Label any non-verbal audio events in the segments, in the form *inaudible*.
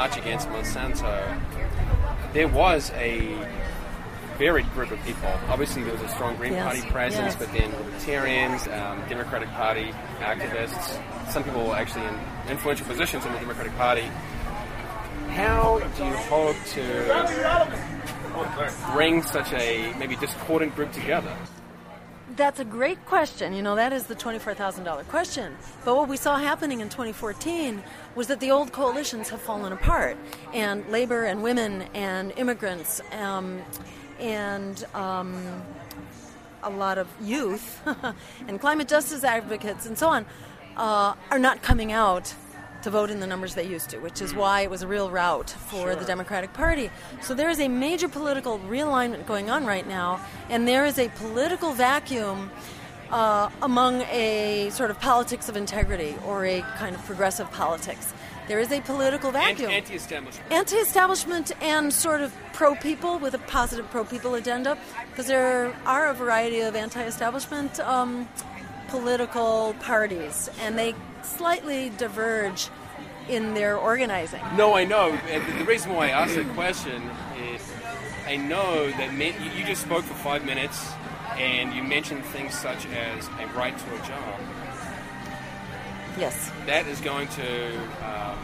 march against Monsanto, there was a varied group of people. Obviously, there was a strong Green Yes, Party presence, yes. but then Libertarians, um, Democratic Party activists, some people were actually in influential positions in the Democratic Party. How do you hope to bring such a maybe discordant group together? That's a great question. You know, that is the $24,000 question. But what we saw happening in 2014 was that the old coalitions have fallen apart, and labor and women and immigrants um, and um, a lot of youth *laughs* and climate justice advocates and so on uh, are not coming out to vote in the numbers they used to, which is why it was a real rout for the Democratic Party. So there is a major political realignment going on right now, and there is a political vacuum uh, among a sort of politics of integrity or a kind of progressive politics. There is a political vacuum Anti establishment. anti-establishment and sort of pro-people with a positive pro-people agenda because there are a variety of anti-establishment um, political parties and they slightly diverge in their organizing No, I know. The- reason why I asked that question is I know that you just spoke for five minutes and you mentioned things such as a right to a job. yes That is going to, um,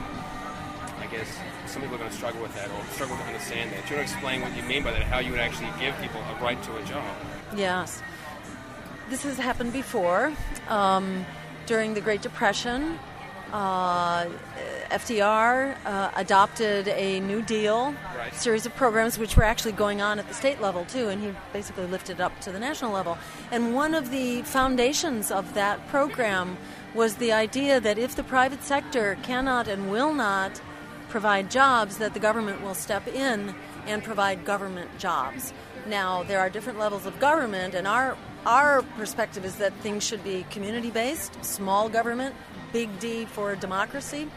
I guess, some people are going to struggle with that or struggle to understand that. Do you want to explain what you mean by that? How you would actually give people a right to a job? yes this has happened before um, during the great depression uh, FDR uh, adopted a New Deal Right. series of programs which were actually going on at the state level too, and he basically lifted it up to the national level. And one of the foundations of that program was the idea that if the private sector cannot and will not provide jobs, that the government will step in and provide government jobs. Now, there are different levels of government, and our our perspective is that things should be community based, small government, big D for democracy.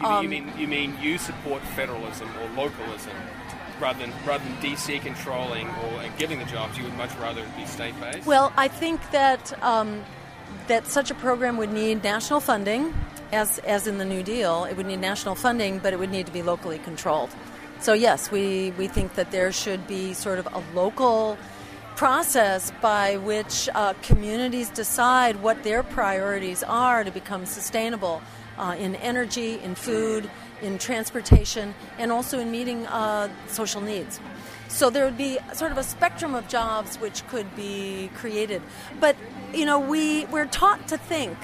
You, Um, mean, you mean you mean you support federalism or localism rather than rather than DC controlling or giving the jobs? You would much rather it be state based. Well, I think that um, that such a program would need national funding, as as in the New Deal. It would need national funding, but it would need to be locally controlled. So yes, we we think that there should be sort of a local process by which uh, communities decide what their priorities are to become sustainable uh, in energy, in food, in transportation, and also in meeting uh, social needs. So there would be sort of a spectrum of jobs which could be created. But, you know, we, we're taught to think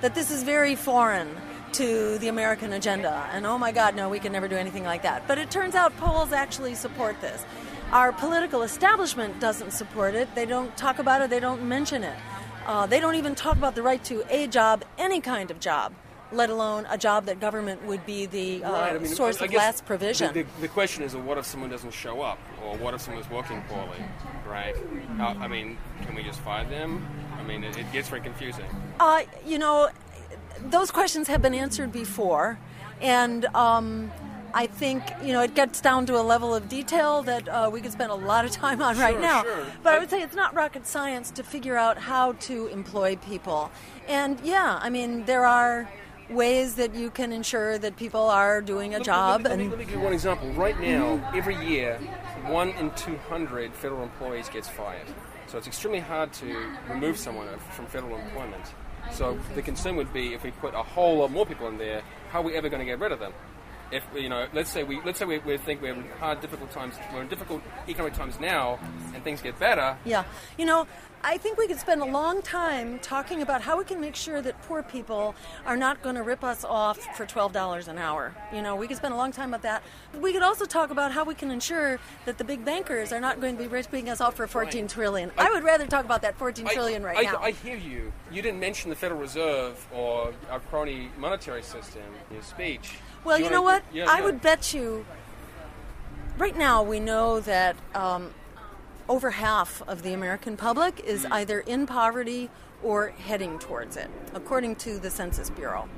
that this is very foreign to the American agenda. And oh my God, no, we can never do anything like that. But it turns out polls actually support this. Our political establishment doesn't support it. They don't talk about it, they don't mention it. Uh, they don't even talk about the right to a job, any kind of job, let alone a job that government would be the uh, Right, I mean, source I of last provision. The, the, the question is, what if someone doesn't show up, or what if someone's working poorly, right? I mean, can we just fire them? I mean, it, it gets very confusing. Uh, you know, those questions have been answered before, and um, I think you know it gets down to a level of detail that uh, we could spend a lot of time on right now. sure. But I would say it's not rocket science to figure out how to employ people. And yeah, I mean there are ways that you can ensure that people are doing a Look, job. Let me, let and let me give you one example. Right now, every year, one in 200 federal employees gets fired. So it's extremely hard to remove someone from federal employment. So the concern would be if we put a whole lot more people in there, how are we ever going to get rid of them? If you know, let's say we let's say we, we think we're in hard, difficult times. We're in difficult economic times now, and things get better. Yeah. You know, I think we could spend a long time talking about how we can make sure that poor people are not going to rip us off for $12 an hour. You know, we could spend a long time about that. We could also talk about how we can ensure that the big bankers are not going to be ripping us off for 14 trillion. I, would rather talk about that 14 trillion right I, now. I hear you. You didn't mention the Federal Reserve or our crony monetary system in your speech. Well, Do you know what? Yeah, I yeah. would bet you. Right now, we know that um, over half of the American public is hmm. either in poverty or heading towards it, according to the Census Bureau.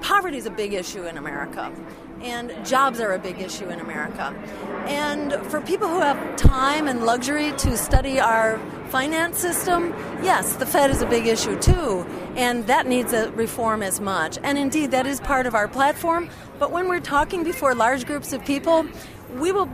poverty is a big issue in America, and jobs are a big issue in America. And for people who have time and luxury to study our finance system, yes, the Fed is a big issue too, and that needs a reform as much. And indeed, that is part of our platform. But when we're talking before large groups of people, we will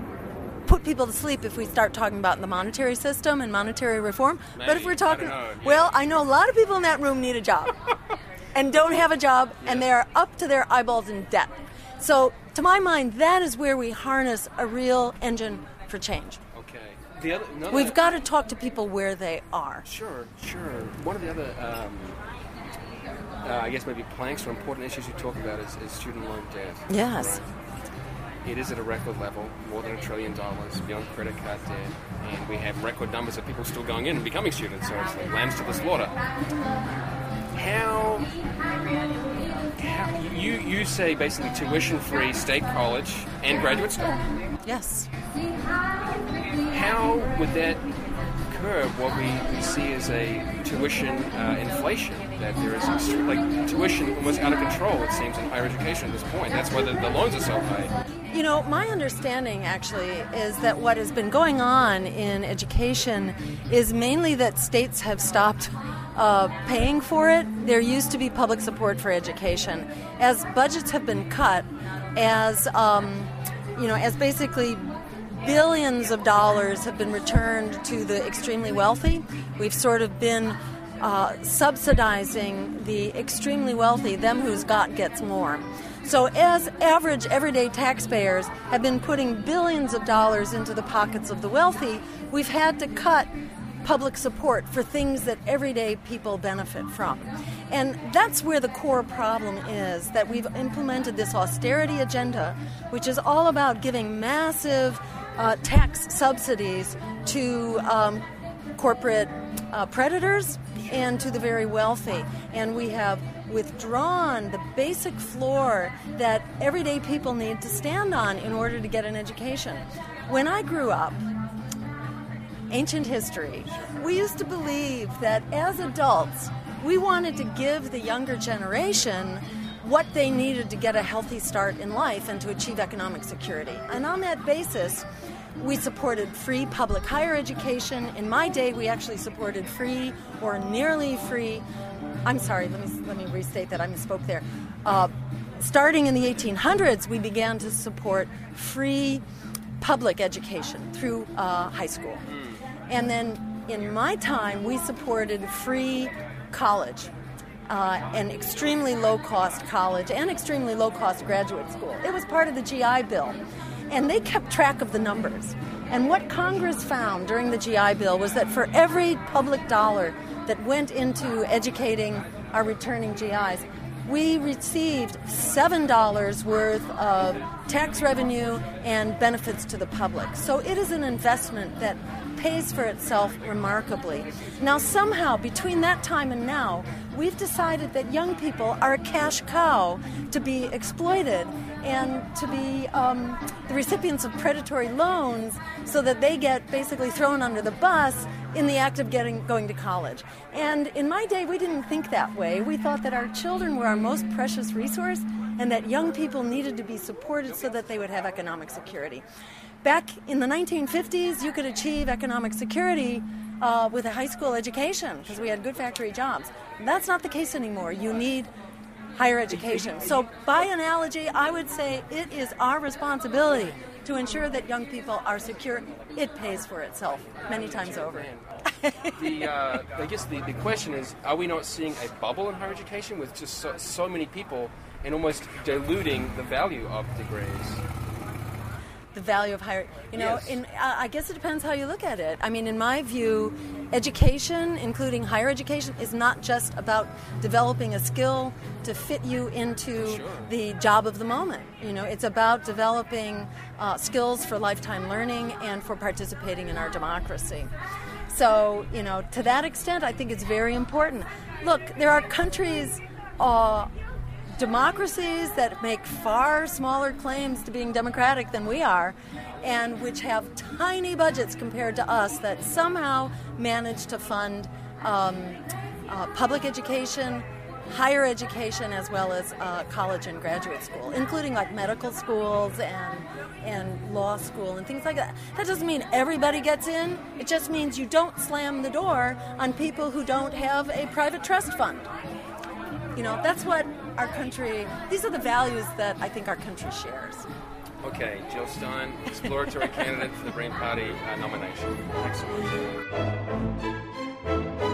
put people to sleep if we start talking about the monetary system and monetary reform. Maybe. But if we're talking, I well, I know a lot of people in that room need a job *laughs* and don't have a job, and they're up to their eyeballs in debt. So, to my mind, that is where we harness a real engine for change. Okay. The other, We've got to talk to people where they are. Sure, sure. One of the other, um, uh, I guess maybe planks or important issues you talk about is, is student loan debt. Yes. It is at a record level, more than a trillion dollars beyond credit card debt, and we have record numbers of people still going in and becoming students. So it's like lambs to the slaughter. How, how you you say basically tuition-free state college and graduate school? Yes. How would that curb what we, we see as a tuition uh, inflation? That there is like tuition almost out of control. It seems in higher education at this point. That's why the, the loans are so high. You know, my understanding actually is that what has been going on in education is mainly that states have stopped uh, paying for it. There used to be public support for education. As budgets have been cut, as um, you know, as basically billions of dollars have been returned to the extremely wealthy, we've sort of been uh, subsidizing the extremely wealthy. Them who's got gets more. So, as average everyday taxpayers have been putting billions of dollars into the pockets of the wealthy, we've had to cut public support for things that everyday people benefit from. And that's where the core problem is that we've implemented this austerity agenda, which is all about giving massive uh, tax subsidies to um, corporate uh, predators and to the very wealthy. And we have withdrawn the basic floor that everyday people need to stand on in order to get an education. When I grew up, ancient history, we used to believe that as adults, we wanted to give the younger generation what they needed to get a healthy start in life and to achieve economic security. And on that basis, we supported free public higher education. In my day, we actually supported free or nearly free. I'm sorry, let me, let me restate that. I misspoke there. Uh, starting in the 1800s, we began to support free public education through uh, high school. And then in my time, we supported free college. Uh, an extremely low cost college and extremely low cost graduate school. It was part of the GI Bill. And they kept track of the numbers. And what Congress found during the GI Bill was that for every public dollar that went into educating our returning GIs, we received $7 worth of tax revenue and benefits to the public. So it is an investment that pays for itself remarkably. Now, somehow, between that time and now, we've decided that young people are a cash cow to be exploited and to be um, the recipients of predatory loans so that they get basically thrown under the bus in the act of getting going to college. And in my day, we didn't think that way. We thought that our children were our most precious resource and that young people needed to be supported so that they would have economic security. Back in the 1950s, you could achieve economic security uh, with a high school education because we had good factory jobs. That's not the case anymore. You need higher education. So, by analogy, I would say it is our responsibility to ensure that young people are secure. It pays for itself many times over. the, uh, I guess the, the question is are we not seeing a bubble in higher education with just so, so many people and almost diluting the value of degrees? The value of higher you know Yes. in i guess it depends how you look at it i mean in my view education including higher education is not just about developing a skill to fit you into Sure. the job of the moment you know it's about developing uh, skills for lifetime learning and for participating in our democracy so you know to that extent i think it's very important look there are countries uh, democracies that make far smaller claims to being democratic than we are, and which have tiny budgets compared to us that somehow manage to fund um, uh, public education, higher education as well as uh, college and graduate school, including like medical schools and and law school and things like that. That doesn't mean everybody gets in. It just means you don't slam the door on people who don't have a private trust fund. You know, that's what our country, these are the values that I think our country shares. Okay, Jill Stein, exploratory *laughs* candidate for the Green Party uh, nomination. Thanks so much.